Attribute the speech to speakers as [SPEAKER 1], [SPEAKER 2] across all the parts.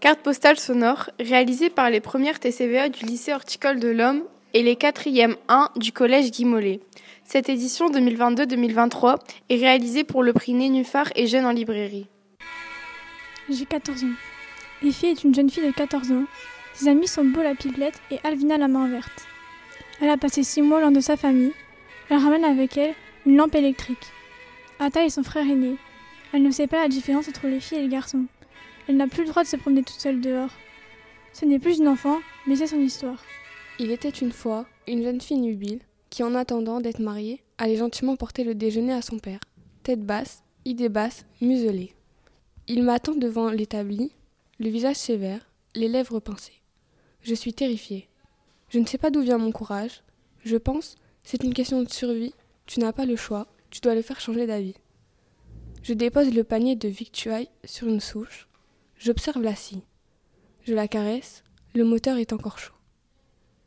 [SPEAKER 1] Carte postale sonore réalisée par les premières TCVA du lycée horticole de l'Homme et les 4e 1 du collège Guy Mollet. Cette édition 2022-2023 est réalisée pour le prix Nénuphar et Jeunes en librairie.
[SPEAKER 2] J'ai 14 ans. Effie est une jeune fille de 14 ans. Ses amis sont Beau la pipelette et Alvina la main verte. Elle a passé 6 mois loin de sa famille. Elle ramène avec elle une lampe électrique. Ata est son frère aîné. Elle ne sait pas la différence entre les filles et les garçons. Elle n'a plus le droit de se promener toute seule dehors. Ce n'est plus une enfant, mais c'est son histoire.
[SPEAKER 3] Il était une fois une jeune fille nubile qui, en attendant d'être mariée, allait gentiment porter le déjeuner à son père. Tête basse, idée basse, muselée. Il m'attend devant l'établi, le visage sévère, les lèvres pincées. Je suis terrifiée. Je ne sais pas d'où vient mon courage. Je pense, c'est une question de survie. Tu n'as pas le choix. Tu dois le faire changer d'avis. Je dépose le panier de victuailles sur une souche. J'observe la scie. Je la caresse, le moteur est encore chaud.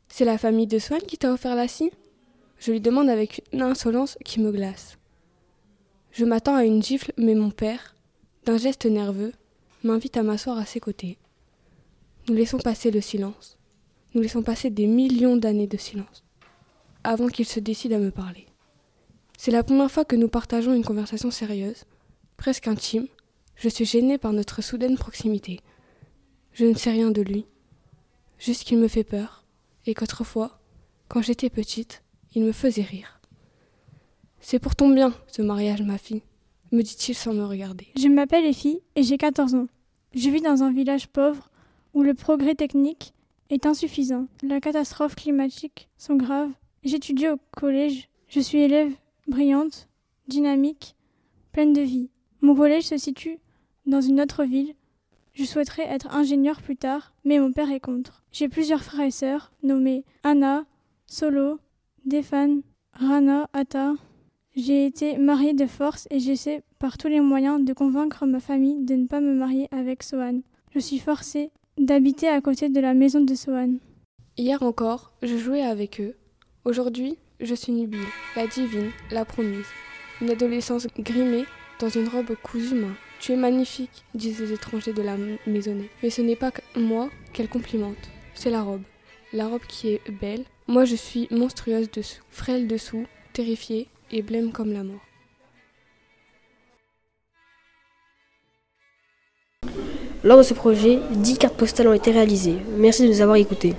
[SPEAKER 3] C'est la famille de Swan qui t'a offert la scie? Je lui demande avec une insolence qui me glace. Je m'attends à une gifle, mais mon père, d'un geste nerveux, m'invite à m'asseoir à ses côtés. Nous laissons passer le silence. Nous laissons passer des millions d'années de silence avant qu'il se décide à me parler. C'est la première fois que nous partageons une conversation sérieuse, presque intime, je suis gênée par notre soudaine proximité. Je ne sais rien de lui, juste qu'il me fait peur, et qu'autrefois, quand j'étais petite, il me faisait rire. C'est pour ton bien, ce mariage, ma fille, me dit-il sans me regarder.
[SPEAKER 2] Je m'appelle Effie et j'ai 14 ans. Je vis dans un village pauvre où le progrès technique est insuffisant. La catastrophe climatique sont graves. J'étudie au collège. Je suis élève brillante, dynamique, pleine de vie. Mon collège se situe dans une autre ville. Je souhaiterais être ingénieur plus tard, mais mon père est contre. J'ai plusieurs frères et sœurs, nommés Anna, Solo, Defan, Rana, Ata. J'ai été mariée de force et j'essaie par tous les moyens de convaincre ma famille de ne pas me marier avec Sohan. Je suis forcée d'habiter à côté de la maison de Sohan.
[SPEAKER 3] Hier encore, je jouais avec eux. Aujourd'hui, je suis Nubile, la divine, la promise. Une adolescence grimée dans une robe cousue main. Tu es magnifique, disent les étrangers de la maisonnée. Mais ce n'est pas moi qu'elle complimente, c'est la robe. La robe qui est belle. Moi je suis monstrueuse dessous, frêle dessous, terrifiée et blême comme la mort.
[SPEAKER 4] Lors de ce projet, 10 cartes postales ont été réalisées. Merci de nous avoir écoutés.